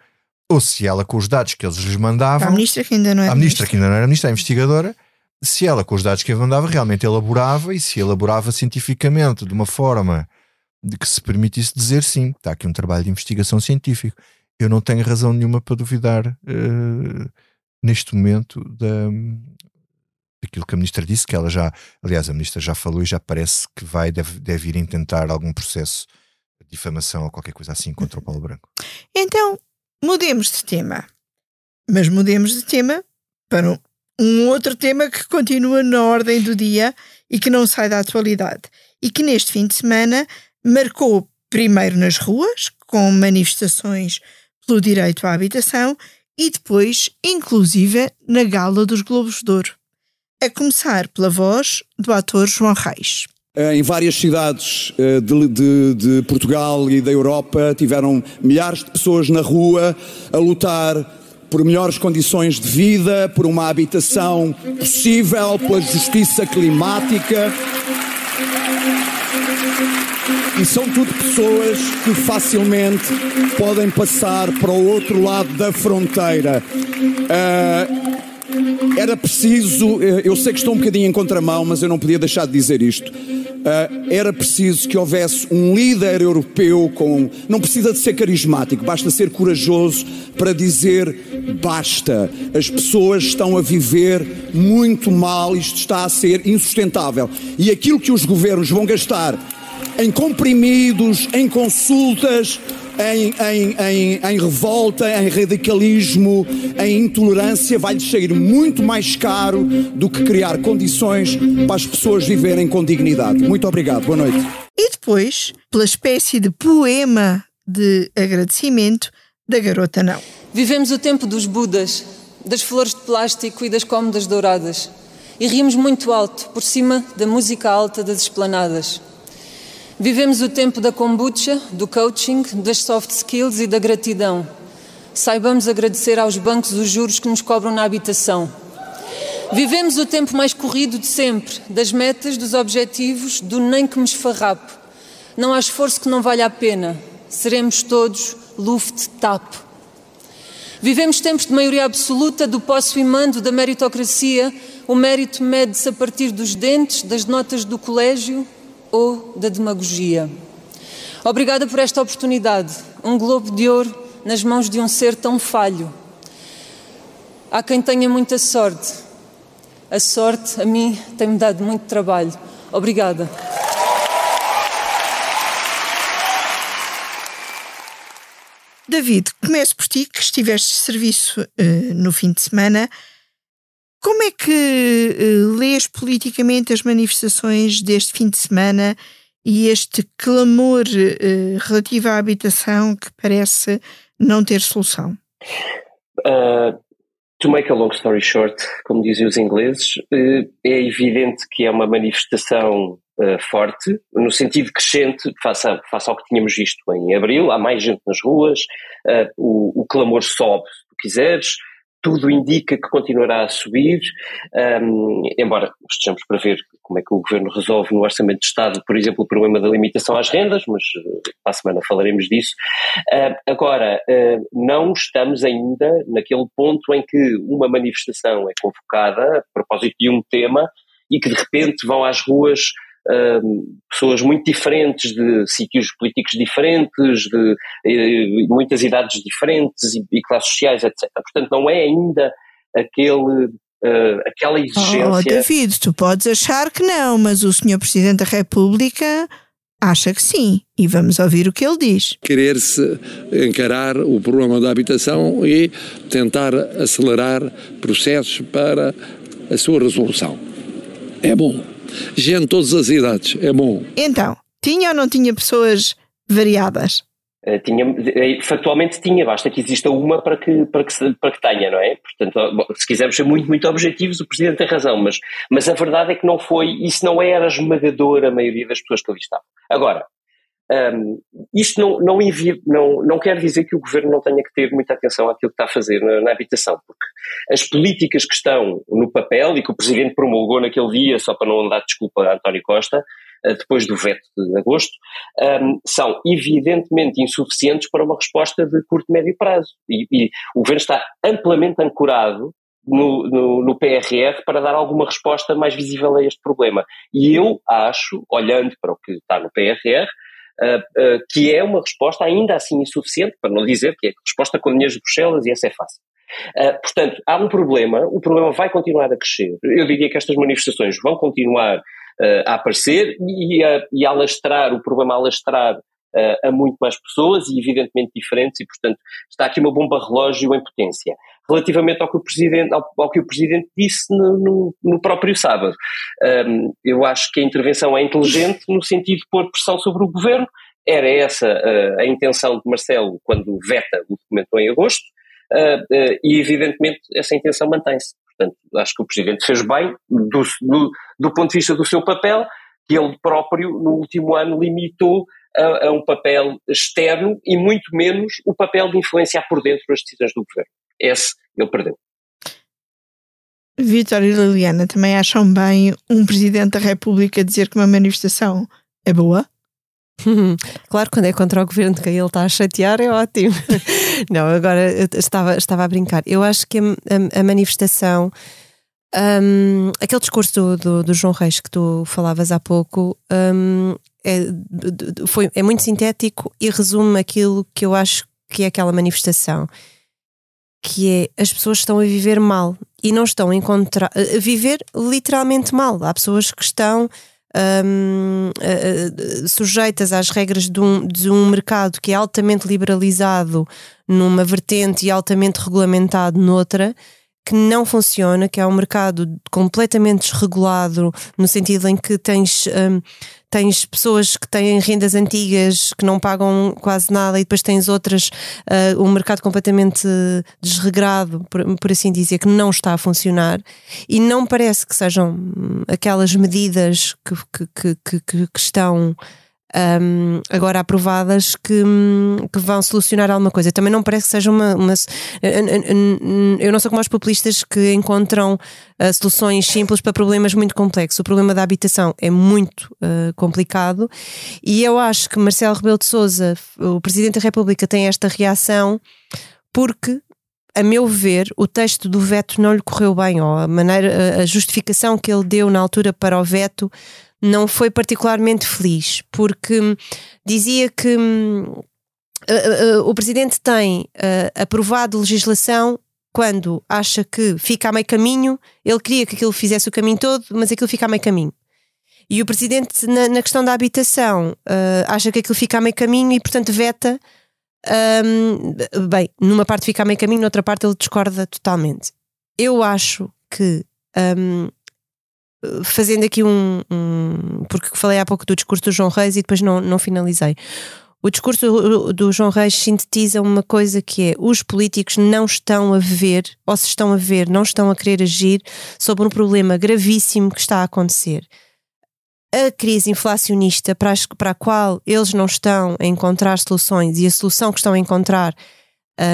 ou se ela com os dados que eles lhes mandavam, A ministra que ainda não é a ministra que ainda não era ministra, a investigadora, se ela com os dados que mandava realmente elaborava e se elaborava cientificamente de uma forma de que se permitisse dizer sim, está aqui um trabalho de investigação científico. Eu não tenho razão nenhuma para duvidar eh, neste momento da, daquilo que a ministra disse, que ela já, aliás, a ministra já falou e já parece que vai, deve, deve ir intentar algum processo de difamação ou qualquer coisa assim contra o Paulo Branco. Então, mudemos de tema. Mas mudemos de tema para um, um outro tema que continua na ordem do dia e que não sai da atualidade. E que neste fim de semana marcou primeiro nas ruas, com manifestações pelo direito à habitação, e depois, inclusive, na Gala dos Globos de Ouro. A começar pela voz do ator João Reis. Em várias cidades eh, de, de- de Portugal e da Europa tiveram milhares de pessoas na rua a lutar por melhores condições de vida, por uma habitação possível, pela justiça climática. E são tudo pessoas que facilmente podem passar para o outro lado da fronteira. Ah, era preciso, eh, eu sei que estou um bocadinho em contramão, mas eu não podia deixar de dizer isto. Ah, era preciso que houvesse um líder europeu com. Não precisa de ser carismático, basta ser corajoso para dizer basta. As pessoas estão a viver muito mal, isto está a ser insustentável. E aquilo que os governos vão gastar em comprimidos, em consultas, em, em, em, em revolta, em radicalismo, em intolerância, vai-lhes sair muito mais caro do que criar condições para as pessoas viverem com dignidade. Muito obrigado, boa noite. E depois, pela espécie de poema de agradecimento da Garota Não. Vivemos o tempo dos Budas, das flores de plástico e das cômodas douradas. E rimos muito alto, por cima da música alta das esplanadas. Vivemos o tempo da kombucha, do coaching, das soft skills e da gratidão. Saibamos agradecer aos bancos os juros que nos cobram na habitação. Vivemos o tempo mais corrido de sempre, das metas, dos objetivos, do nem que me esfarrapo. Não há esforço que não valha a pena. Seremos todos Luft-Tap. Vivemos tempos de maioria absoluta, do posso e mando, da meritocracia. O mérito mede-se a partir dos dentes, das notas do colégio ou da demagogia. Obrigada por esta oportunidade. Um globo de ouro nas mãos de um ser tão falho. Há quem tenha muita sorte. A sorte, a mim, tem-me dado muito trabalho. Obrigada. David, começo por ti, que estiveste de serviço eh, no fim de semana. Como é que eh, lês politicamente as manifestações deste fim de semana e este clamor eh, relativo à habitação que parece não ter solução? Uh, to make a long story short, como dizem os ingleses, uh, é evidente que é uma manifestação uh, forte, no sentido crescente, face, a, face ao que tínhamos visto em abril. Há mais gente nas ruas, o, o clamor sobe, se quiseres. Tudo indica que continuará a subir, um, embora estejamos para ver como é que o Governo resolve no Orçamento de Estado, por exemplo, o problema da limitação às rendas, mas uh, para a semana falaremos disso. Uh, agora, uh, não estamos ainda naquele ponto em que uma manifestação é convocada a propósito de um tema e que de repente vão às ruas pessoas muito diferentes, de sítios políticos diferentes, de muitas idades diferentes e, e classes sociais, etc. Portanto, não é ainda aquele, uh, aquela exigência. Oh, David, tu podes achar que não, mas o Sr. Presidente da República acha que sim. E vamos ouvir o que ele diz. Querer-se encarar o problema da habitação e tentar acelerar processos para a sua resolução. É bom. Gente de todas as idades, é bom. Então, tinha ou não tinha pessoas variadas? Uh, tinha, uh, factualmente tinha, basta que exista uma para que, para que, para que tenha, não é? Portanto, bom, se quisermos ser muito, muito objetivos, o Presidente tem razão, mas, mas a verdade é que não foi, isso não era esmagador a maioria das pessoas que ali estavam. Agora, um, isto não, não, não, não quer dizer que o Governo não tenha que ter muita atenção àquilo que está a fazer na, na habitação, porque as políticas que estão no papel e que o Presidente promulgou naquele dia, só para não dar desculpa a António Costa, eh, depois do veto de agosto, um, são evidentemente insuficientes para uma resposta de curto e médio prazo. E, e o governo está amplamente ancorado no, no, no, PRR para dar alguma resposta mais visível a este problema. E eu acho, olhando para o que está no PRR, Uh, uh, que é uma resposta ainda assim insuficiente, para não dizer que é resposta com dinheiro de Bruxelas e essa é fácil. Uh, portanto, há um problema, o problema vai continuar a crescer. Eu diria que estas manifestações vão continuar uh, a aparecer e a, e a alastrar, o problema a alastrar uh, a muito mais pessoas e evidentemente diferentes e, portanto, está aqui uma bomba relógio em potência. Relativamente ao que o Presidente, ao, ao que o Presidente disse no, no, no próprio sábado, um, eu acho que a intervenção é inteligente no sentido de pôr pressão sobre o Governo, era essa uh, a intenção de Marcelo quando veta o documento em agosto, uh, uh, e evidentemente essa intenção mantém-se. Portanto, acho que o Presidente fez bem do, do, do, ponto de vista do seu papel, que ele próprio, no último ano, limitou a, a, um papel externo e muito menos o papel de influenciar por dentro as decisões do governo. Esse ele perdeu. Vitor e Liliana também acham bem um Presidente da República dizer que uma manifestação é boa? Claro, quando é contra o governo de quem ele está a chatear é ótimo. Não, agora estava, estava a brincar. Eu acho que a, a, a manifestação, um, aquele discurso do, do, do, João Reis que tu falavas há pouco, um, é, foi, é muito sintético e resume aquilo que eu acho que é aquela manifestação. Que é as pessoas estão a viver mal e não estão a encontrar. a viver literalmente mal. Há pessoas que estão um, uh, sujeitas às regras de um, de um mercado que é altamente liberalizado numa vertente e altamente regulamentado noutra, que não funciona, que é um mercado completamente desregulado, no sentido em que tens, um, tens pessoas que têm rendas antigas que não pagam quase nada e depois tens outras, uh, um mercado completamente desregrado, por, por, assim dizer, que não está a funcionar. E não parece que sejam aquelas medidas que, que, que, que estão um, agora aprovadas que, que, vão solucionar alguma coisa. Também não parece que seja uma, uma. Eu não sou como os populistas que encontram uh, soluções simples para problemas muito complexos. O problema da habitação é muito uh, complicado e eu acho que Marcelo Rebelo de Souza, o Presidente da República, tem esta reação porque a meu ver, o texto do veto não lhe correu bem, ou a maneira, a justificação que ele deu na altura para o veto não foi particularmente feliz, porque dizia que uh, o presidente tem uh, aprovado legislação quando acha que fica a meio caminho, ele queria que aquilo fizesse o caminho todo, mas aquilo fica a meio caminho. E o presidente, na, na questão da habitação, acha que aquilo fica a meio caminho e, portanto, veta. Um, bem, numa parte fica a meio caminho, noutra parte ele discorda totalmente. Eu acho que um, fazendo aqui um, um, Porque falei há pouco do discurso do João Reis e depois não, não finalizei. O discurso do, João Reis sintetiza uma coisa que é: os políticos não estão a ver, ou se estão a ver, não estão a querer agir sobre um problema gravíssimo que está a acontecer. A crise inflacionista para, as, para a qual eles não estão a encontrar soluções e a solução que estão a encontrar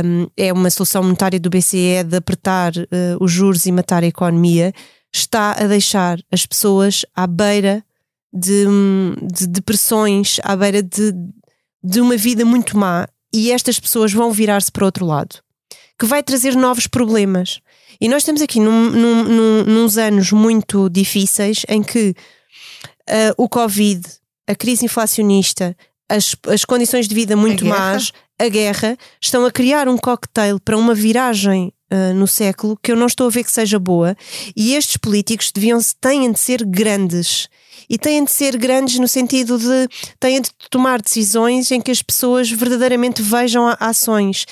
um, é uma solução monetária do BCE de apertar uh, os juros e matar a economia está a deixar as pessoas à beira de, de depressões, à beira de, de uma vida muito má, e estas pessoas vão virar-se para outro lado, que vai trazer novos problemas. E nós estamos aqui num, num, num, nos anos muito difíceis em que uh, o Covid, a crise inflacionista, as, as condições de vida muito a más, a guerra, estão a criar um cocktail para uma viragem uh, no século que eu não estou a ver que seja boa e estes políticos deviam têm de ser grandes e têm de ser grandes no sentido de têm de tomar decisões em que as pessoas verdadeiramente vejam ações.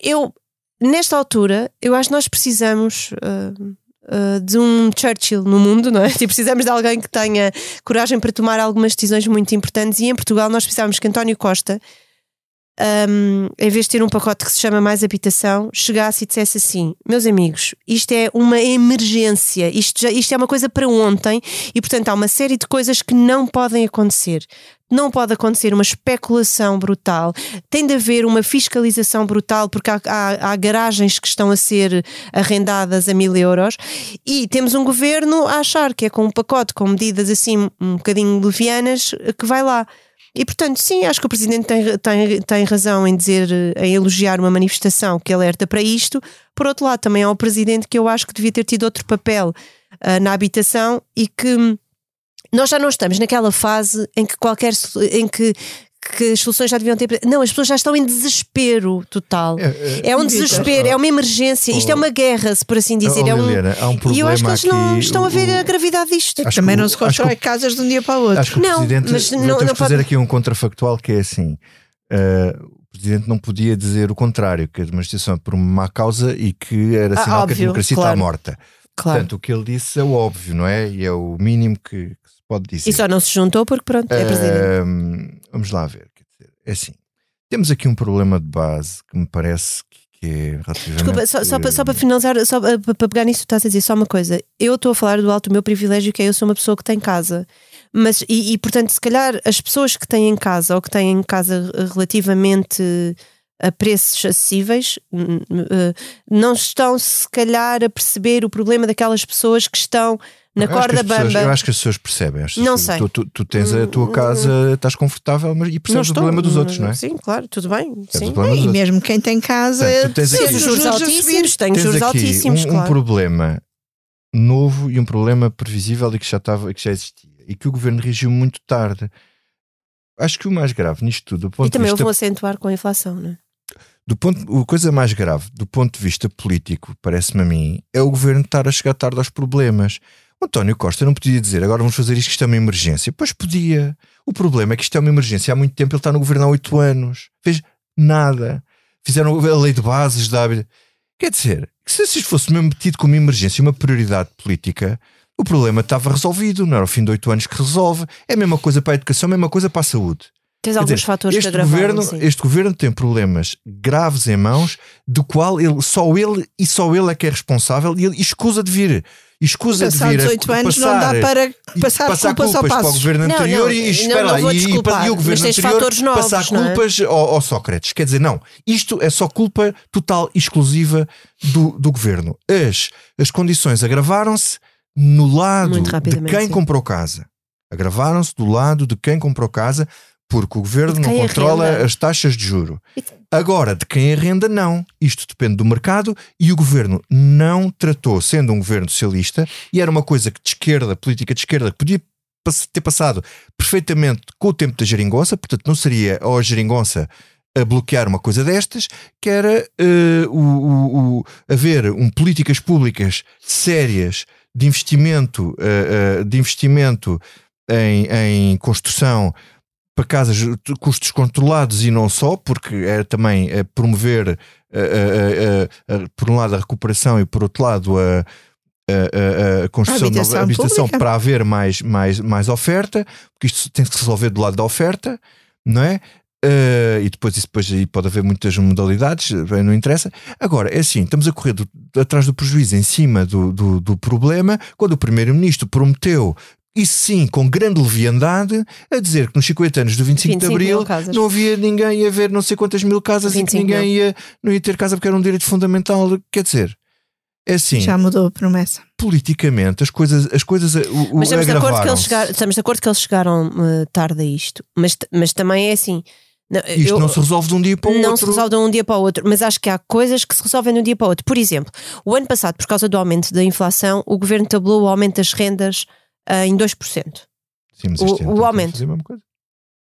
Eu, nesta altura, eu acho que nós precisamos. Uh, uh, de um Churchill no mundo, não é? Tipo, precisamos de alguém que tenha coragem para tomar algumas decisões muito importantes e em Portugal nós precisamos que António Costa um, em vez de ter um pacote que se chama Mais Habitação, chegasse e dissesse assim: Meus amigos, isto é uma emergência, isto, já, isto é uma coisa para ontem e, portanto, há uma série de coisas que não podem acontecer. Não pode acontecer uma especulação brutal, tem de haver uma fiscalização brutal, porque há, há, há garagens que estão a ser arrendadas a mil euros e temos um governo a achar que é com um pacote com medidas assim um bocadinho levianas que vai lá. E portanto, sim, acho que o Presidente tem, tem, tem razão em dizer, em elogiar uma manifestação que alerta para isto. Por outro lado, também há o Presidente que eu acho que devia ter tido outro papel uh, na habitação e que nós já não estamos naquela fase em que qualquer em que que as soluções já deviam ter. Não, as pessoas já estão em desespero total. É, é, é um desespero, é uma emergência. Isto é uma guerra, se por assim dizer. Oh, é um... Liliana, há um problema e eu acho que eles não estão a ver a gravidade disto. Também não se constrói casas de um dia para o outro. Acho que não, o Presidente, mas não, não, temos não fazer pode... aqui um contrafactual que é assim. Uh, o Presidente não podia dizer o contrário, que a demonstração é por uma má causa e que era Ah, sinal que a óbvio, democracia claro. está morta. Claro. Portanto, o que ele disse é o óbvio, não é? E é o mínimo que, que se pode dizer. E só não se juntou porque pronto, é Presidente. Ahm, vamos lá ver. Quer dizer, é assim. Temos aqui um problema de base que me parece que, que é relativamente. Desculpa, só, só, para, só para finalizar, só para, pegar nisso, estás a dizer só uma coisa. Eu estou a falar do alto do meu privilégio, que é eu sou uma pessoa que tem casa. Mas, e, e, portanto, se calhar as pessoas que têm casa ou que têm casa relativamente a preços acessíveis hum, eh, não estão, se calhar, a perceber o problema daquelas pessoas que estão na Eu acho que corda as pessoas- bamba. eu acho que as pessoas percebem. Acho que Não tu, sei. Tu, tu- tu tens a tua casa, estás confortável mas, e Não percebes o estou, problema dos outros, não é? Sim, claro, tudo bem. Sim. o E outros. mesmo quem tem casa, tu tens sim, aqui- juros altíssimos, subir. tenho Tens juros aqui altíssimos, um, um problema novo e um problema previsível e que já, estava, que já existia e que o governo reagiu muito tarde. Acho que o mais grave nisto tudo, do ponto E também de eu vista vou acentuar com a inflação, não é? do ponto, a coisa mais grave do ponto de vista político, parece-me a mim, é o governo estar a chegar tarde aos problemas. O António Costa não podia dizer agora vamos fazer isto que isto é uma emergência. Pois podia. O problema é que isto é uma emergência. Há muito tempo ele está no governo há oito anos. Fez nada. Fizeram a lei de bases da. Quer dizer, se isto fosse mesmo metido como emergência, uma prioridade política, o problema estava resolvido. Não era ao fim de oito anos que resolve. É a mesma coisa para a educação, a mesma coisa para a saúde. Tens alguns dizer, fatores este que agravaram, governo, sim. este governo tem problemas graves em mãos, do qual ele, só ele e só ele é que é responsável e ele escusa de vir. Escusa de vir Passados a oito anos não passar, dá para e passar, passar culpas ao culpas para o governo Não, anterior não, e não, espera não vou e, e, desculpar, e o governo anterior novos, passar não é? culpas ao, ao Sócrates. Quer dizer, não, isto é só culpa total e exclusiva do, do governo. As, as condições agravaram-se no lado de quem sim. comprou casa. Agravaram-se do lado de quem comprou casa porque o governo não controla arrenda. as taxas de juro. Agora, de quem arrenda, não. Isto depende do mercado e o governo não tratou, sendo um governo socialista, e era uma coisa que de esquerda, política de esquerda, que podia ter passado perfeitamente com o tempo da geringonça, portanto, não seria ou a geringonça a bloquear uma coisa destas, que era eh, o, o- o- haver um, políticas públicas sérias de investimento, eh, eh, de investimento em, em construção para casas de custos controlados e não só, porque é também eh, promover, eh, eh, eh, por um lado, a recuperação e por outro lado, a, a- a- a construção de habitação nova habitação pública. para haver mais, mais, mais oferta, porque isto tem que se resolver do lado da oferta, não é? Eh, e depois isso depois aí pode haver muitas modalidades, bem, não interessa. Agora, é assim, estamos a correr do- atrás do prejuízo em cima do, do, do problema, quando o Primeiro-Ministro prometeu, e sim, com grande leviandade, a dizer que nos 50 anos do 25, 25 de Abril não havia ninguém a ver não sei quantas mil casas e que 25 ninguém ia, não ia ter casa porque era um direito fundamental. Quer dizer, é assim, Já mudou a promessa. politicamente as coisas, as coisas o, Mas estamos de, acordo que eles chegaram, estamos de acordo que eles chegaram eh, tarde a isto. Mas, mas também é assim. não, Isto eu- não se resolve de um dia para o não outro. se resolve de um dia para o outro, mas acho que há coisas que se resolvem de um dia para o outro. Por exemplo, o ano passado, por causa do aumento da inflação, o governo tabulou o aumento das rendas eh, em 2%. Sim, mas o- ano o estamos a aumento. fazer a mesma coisa.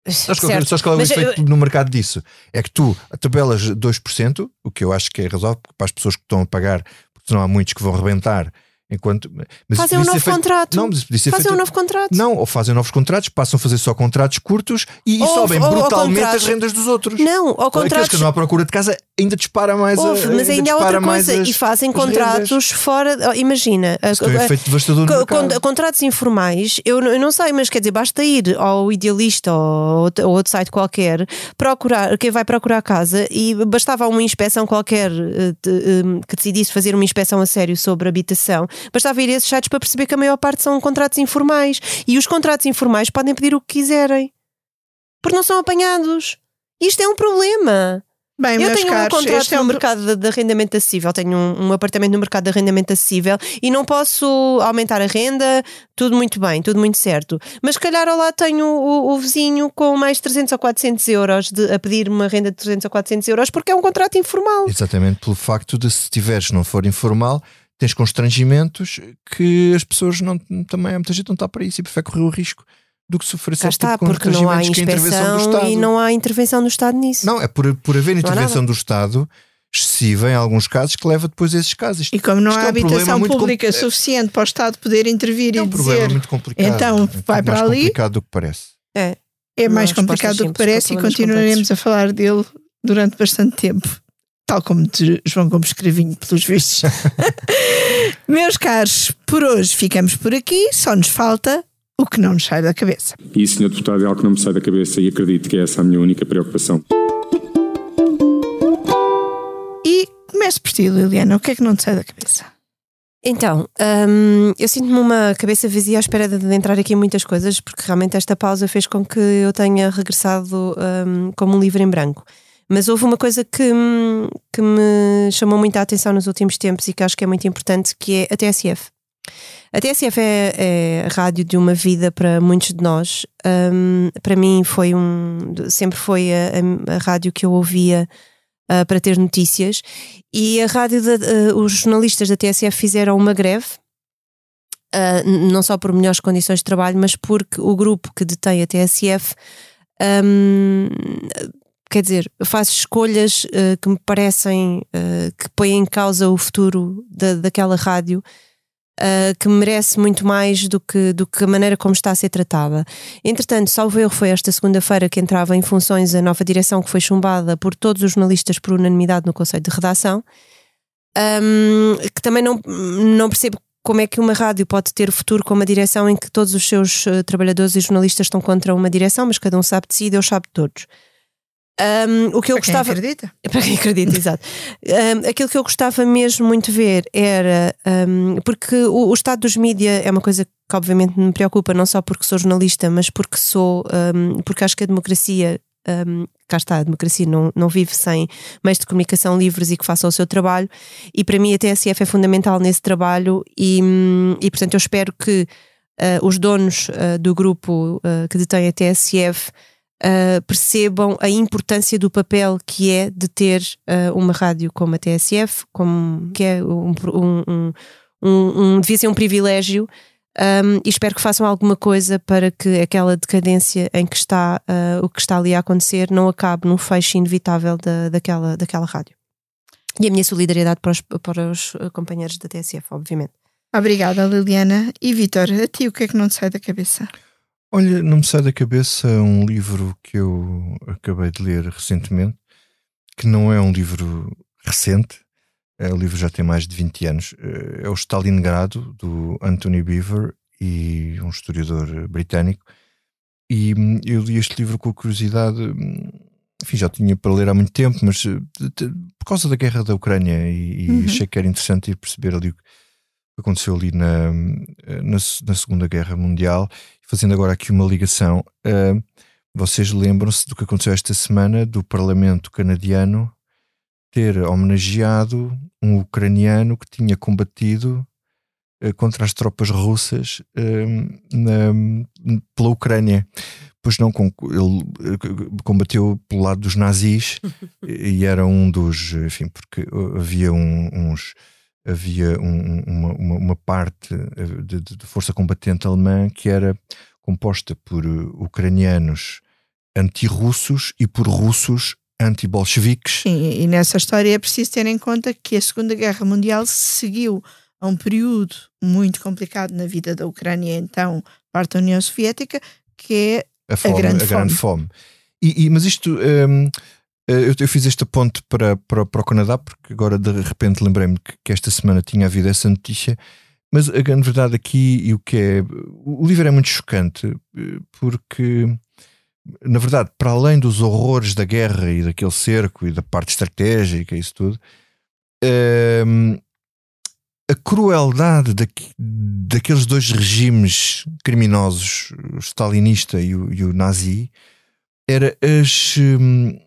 Sabes qual, sabes qual é o Mas efeito eu- no mercado disso? É que tu tabelas 2%, o que eu acho que é razoável para as pessoas que estão a pagar, porque não há muitos que vão rebentar. Enquanto, mas Fazem um novo feito- contrato. Não, Fazem feito- um novo contrato. Não, ou fazem novos contratos, passam a fazer só contratos curtos e, Ou- sobem ou- ou brutalmente contratos- as rendas dos outros. Não, ou Aqueles contratos. que não há procura de casa ainda dispara mais a- mas ainda há dispara outra coisa. as- E fazem contratos rendas. fora. oh, Imagina. a- Isso um efeito devastador no co- con- contratos informais, eu, eu não sei, mas quer dizer, basta ir ao Idealista ou outro, ou outro site qualquer, procurar, quem vai procurar casa e bastava uma inspeção qualquer eh, de, eh, que decidisse fazer uma inspeção a sério sobre habitação, bastava ir a esses sites para perceber que a maior parte são contratos informais. E os contratos informais podem pedir o que quiserem, porque não são apanhados. Isto é um problema. Bem, Eu tenho caros, um contrato é no um- mercado de, de arrendamento acessível, tenho um, um apartamento no mercado de arrendamento acessível e não posso aumentar a renda, tudo muito bem, tudo muito certo. Mas se calhar ao lado tenho o, o vizinho com mais 300 ou 400 euros de- a pedir uma renda de 300 ou 400 euros porque é um contrato informal. Exatamente, pelo facto de se tiveres, não for informal, tens constrangimentos que as pessoas não, também, muita gente não está para isso e prefere correr o risco do que sofrer Cá certo está, tipo de porque não há constrangimentos que a intervenção do inspeção Estado. e não há intervenção do Estado nisso. Não, é por, por haver Não intervenção do Estado excessiva em alguns casos que leva depois a esses casos. Isto- E como não isto há é um habitação pública com- suficiente para o Estado poder intervir é e um problema dizer muito complicado. então É vai para mais ali, complicado do que parece. É. é mais complicado do que parece e continuaremos a falar dele durante bastante tempo. Tal como de João Gomes Cravinho, pelos vistos. Meus caros, por hoje ficamos por aqui, só nos falta o que não nos sai da cabeça. E, Sr. Deputado, é algo que não me sai da cabeça e acredito que é essa a minha única preocupação. E comece por ti, Liliana, o que é que não te sai da cabeça? Então, hum, eu sinto-me uma cabeça vazia à espera de, de entrar aqui em muitas coisas, porque realmente esta pausa fez com que eu tenha regressado hum, como um livro em branco. Mas houve uma coisa que, hum, que me chamou muita atenção nos últimos tempos e que acho que é muito importante, que é a TSF. A TSF é, é a rádio de uma vida para muitos de nós. Hum, para mim foi um, sempre foi a, a- a rádio que eu ouvia ah, para ter notícias e a rádio, da- ah, os jornalistas da TSF fizeram uma greve. n- não só por melhores condições de trabalho, mas porque o grupo que detém a TSF hum, quer dizer, faz escolhas ah, que me parecem ah, que põem em causa o futuro da, daquela rádio uh, que merece muito mais do que, do que a maneira como está a ser tratada. Entretanto, salvo erro, foi esta segunda-feira que entrava em funções a nova direção que foi chumbada por todos os jornalistas por unanimidade no Conselho de Redação, um, que também não, não percebo como é que uma rádio pode ter futuro com uma direção em que todos os seus uh, trabalhadores e jornalistas estão contra uma direção, mas cada um sabe de si e Deus sabe de todos. Um, o que eu Para quem gostava. acredita. Para quem acredita, exato. Um, aquilo que eu gostava mesmo muito ver era. um, porque o, o estado dos mídia é uma coisa que, obviamente, me preocupa, não só porque sou jornalista, mas porque sou. porque acho que a democracia. Cá está, a democracia não, não vive sem meios de comunicação livres e que façam o seu trabalho, e para mim a TSF é fundamental nesse trabalho, e, e portanto eu espero que uh, os donos uh, do grupo uh, que detém a TSF uh, percebam a importância do papel que é de ter uh, uma rádio como a TSF, como, que é um, um, um, um, devia ser um privilégio. um, e espero que façam alguma coisa para que aquela decadência em que está uh, o que está ali a acontecer não acabe num fecho inevitável da, daquela, daquela rádio. E a minha solidariedade para os, para os companheiros da TSF, obviamente. Obrigada, Liliana. E Vitor, a ti o que é que não te sai da cabeça? Olha, não me sai da cabeça um livro que eu acabei de ler recentemente, que não é um livro recente, é, o livro já tem mais de 20 anos. eh, É o Stalingrado, do Anthony Beaver, e um historiador britânico. E hum, eu li este livro com curiosidade, hum, enfim, já tinha para ler há muito tempo, mas eh, por causa da guerra da Ucrânia, e, e Uhum. achei que era interessante ir perceber ali o que aconteceu ali na, na, na Segunda Guerra Mundial. Fazendo agora aqui uma ligação, eh, vocês lembram-se do que aconteceu esta semana do Parlamento canadiano ter homenageado um ucraniano que tinha combatido eh, contra as tropas russas eh, na- pela Ucrânia. Pois não, ele combateu pelo lado dos nazis e era um dos, enfim, porque havia um- uns havia um- uma, uma, uma parte eh, de, de- força combatente alemã que era composta por eh, ucranianos anti-russos e por russos anti-bolcheviques. Sim, e nessa história é preciso ter em conta que a Segunda Guerra Mundial seguiu a um período muito complicado na vida da Ucrânia, então parte da União Soviética, que é a, fome, a grande a fome. Grande fome. E, e, mas isto, um, eu, eu, fiz este ponto para, para, para, o Canadá, porque agora de repente lembrei-me que, que, esta semana tinha havido essa notícia. Mas a grande verdade aqui, e o que é. O livro é muito chocante, eh, porque na verdade, para além dos horrores da guerra e daquele cerco e da parte estratégica e isso tudo, um, a crueldade da, daqueles dois regimes criminosos, o stalinista e o, e o nazi, era as, um,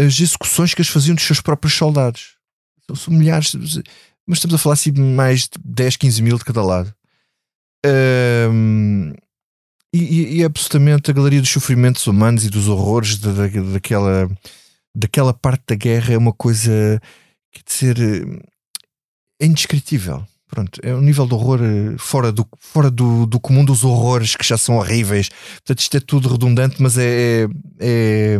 as execuções que eles faziam dos seus próprios soldados. São milhares, mas estamos a falar assim mais de 10, 15 mil de cada lado. Um, e, e, é absolutamente a galeria dos sofrimentos humanos e dos horrores da, da, daquela, daquela parte da guerra é uma coisa que de ser é indescritível. Pronto, é um nível de horror eh, fora do, fora do, do comum dos horrores que já são horríveis. Portanto, isto é tudo redundante, mas é, é, é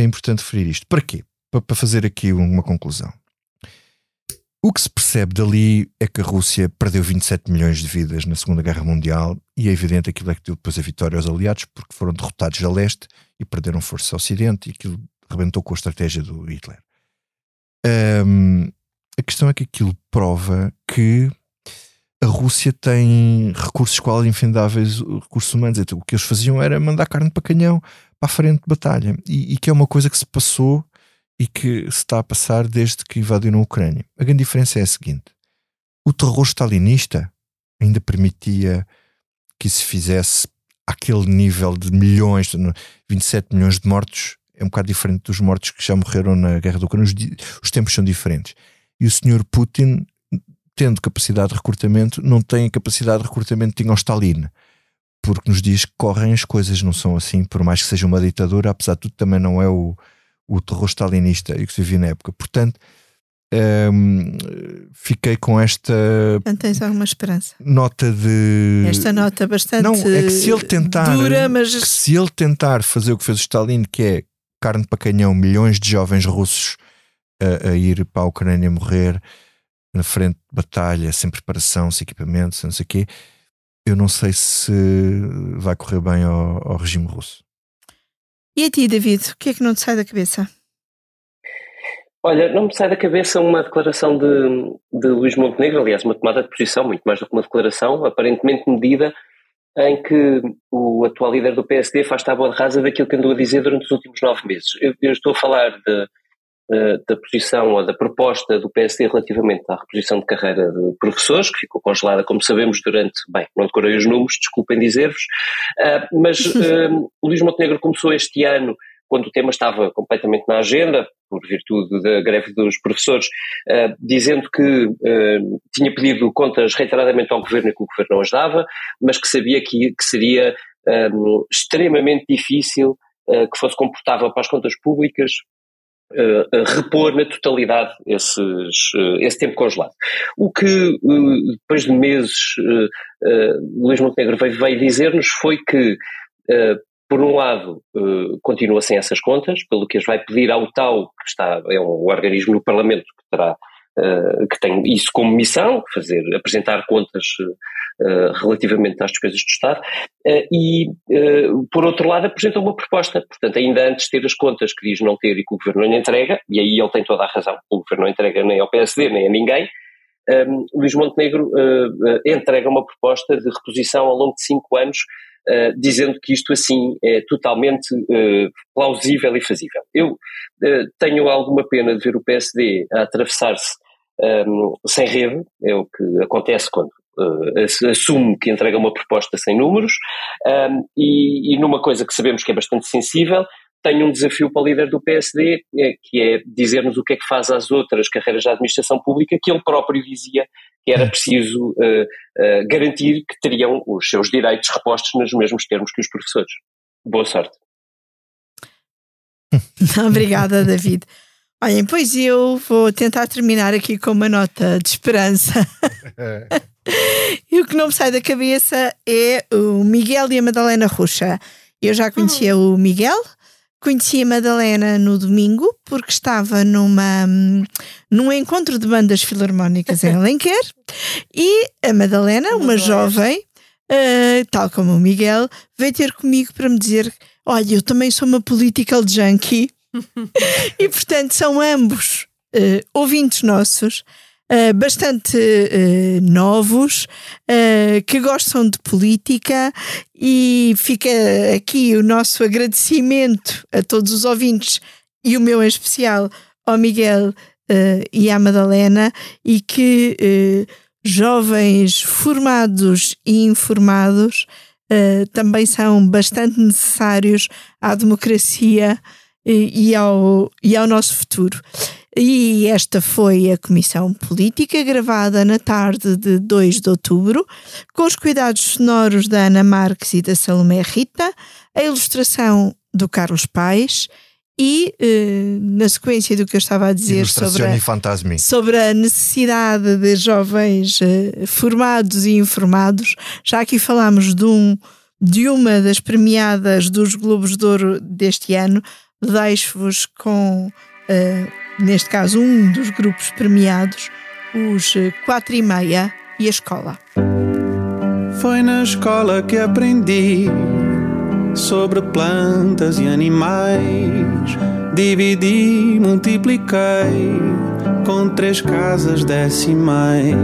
importante referir isto. Para quê? Para fazer aqui uma conclusão. O que se percebe dali é que a Rússia perdeu 27 milhões de vidas na Segunda Guerra Mundial e é evidente aquilo é que deu depois a vitória aos aliados porque foram derrotados a leste e perderam força ao ocidente e aquilo rebentou com a estratégia do Hitler. Um, a questão é que aquilo prova que a Rússia tem recursos quase infindáveis, recursos humanos. Então, o que eles faziam era mandar carne para canhão para a frente de batalha e, e que é uma coisa que se passou e que se está a passar desde que invadiram a Ucrânia. A grande diferença é a seguinte: o terror stalinista ainda permitia que se fizesse aquele nível de milhões, 27 milhões de mortos, é um bocado diferente dos mortos que já morreram na guerra da Ucrânia. Os, os tempos são diferentes. E o senhor Putin, tendo capacidade de recrutamento, não tem a capacidade de recrutamento que tinha o Stalin. Porque nos dias que correm as coisas não são assim, por mais que seja uma ditadura, apesar de tudo, também não é o, o terror stalinista e que se vivia na época. Portanto, um, fiquei com esta. Não tens alguma esperança? Nota de. Esta nota bastante. Não, é que se ele tentar. Dura, mas. se ele tentar fazer o que fez o Stalin, que é carne para canhão, milhões de jovens russos a, a ir para a Ucrânia morrer na frente de batalha, sem preparação, sem equipamento, sem não sei o quê, eu não sei se vai correr bem ao, ao regime russo. E a ti, David, o que é que não te sai da cabeça? Olha, não me sai da cabeça uma declaração de, de Luís Montenegro, aliás, uma tomada de posição, muito mais do que uma declaração, aparentemente medida, em que o atual líder do PSD faz tábua de rasa daquilo que andou a dizer durante os últimos nove meses. Eu, eu estou a falar de, da posição ou da proposta do PSD relativamente à reposição de carreira de professores, que ficou congelada, como sabemos, durante, bem, não decorei os números, desculpem dizer-vos, uh, mas uh, Luís Montenegro começou este ano, quando o tema estava completamente na agenda, por virtude da greve dos professores, uh, dizendo que tinha pedido contas reiteradamente ao governo e que o governo não as dava, mas que sabia que, que seria um, extremamente difícil que fosse comportável para as contas públicas Uh, repor na totalidade esses, uh, esse tempo congelado. O que, uh, depois de meses, Luís Montenegro veio, veio dizer-nos foi que, por um lado, continua sem essas contas, pelo que as vai pedir ao tal, que está, é um organismo no Parlamento que terá Uh, que tem isso como missão, fazer, apresentar contas uh, relativamente às despesas do Estado, e, por outro lado, apresenta uma proposta. Portanto, ainda antes de ter as contas que diz não ter e que o Governo não entrega, e aí ele tem toda a razão, o Governo não entrega nem ao PSD, nem a ninguém, Luís Montenegro entrega uma proposta de reposição ao longo de cinco anos dizendo que isto assim é totalmente plausível e fazível. Eu tenho alguma pena de ver o PSD a atravessar-se um, sem rede, é o que acontece quando assume que entrega uma proposta sem números, um, e, e numa coisa que sabemos que é bastante sensível, tem um desafio para o líder do PSD, que é dizer-nos o que é que faz às outras carreiras da administração pública, que ele próprio dizia que era preciso uh, uh, garantir que teriam os seus direitos repostos nos mesmos termos que os professores. Boa sorte. Obrigada, David. Olhem, pois eu vou tentar terminar aqui com uma nota de esperança. e o que não me sai da cabeça é o Miguel e a Madalena Rocha. Eu já conhecia o Miguel, conheci a Madalena no domingo, porque estava numa, num encontro de bandas filarmónicas em Alenquer, e a Madalena, uma jovem, uh, tal como o Miguel, veio ter comigo para me dizer: Olha, eu também sou uma political junkie, e portanto são ambos uh, ouvintes nossos. Uh, bastante uh, novos, uh, que gostam de política, e fica aqui o nosso agradecimento a todos os ouvintes e o meu em especial ao Miguel e à Madalena, e que jovens formados e informados também são bastante necessários à democracia e, ao, e ao nosso futuro. E esta foi a comissão política, gravada na tarde de 2 de outubro, com os cuidados sonoros da Ana Marques e da Salomé Rita, a ilustração do Carlos Paes e, eh, na sequência do que eu estava a dizer sobre a, sobre a, necessidade de jovens eh, formados e informados, já aqui falámos de, um, de uma das premiadas dos Globos de Ouro deste ano, deixo-vos com. Eh, neste caso um dos grupos premiados, os Quatro e Meia e a Escola. Foi na escola que aprendi sobre plantas e animais. Dividi, multipliquei com três casas decimais.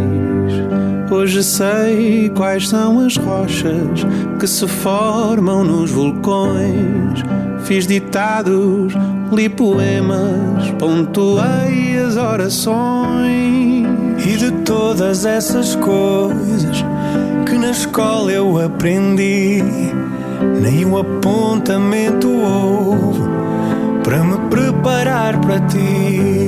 Hoje sei quais são as rochas que se formam nos vulcões. Fiz ditados, li poemas, pontuei as orações. E de todas essas coisas que na escola eu aprendi, nem um apontamento houve para me preparar para ti.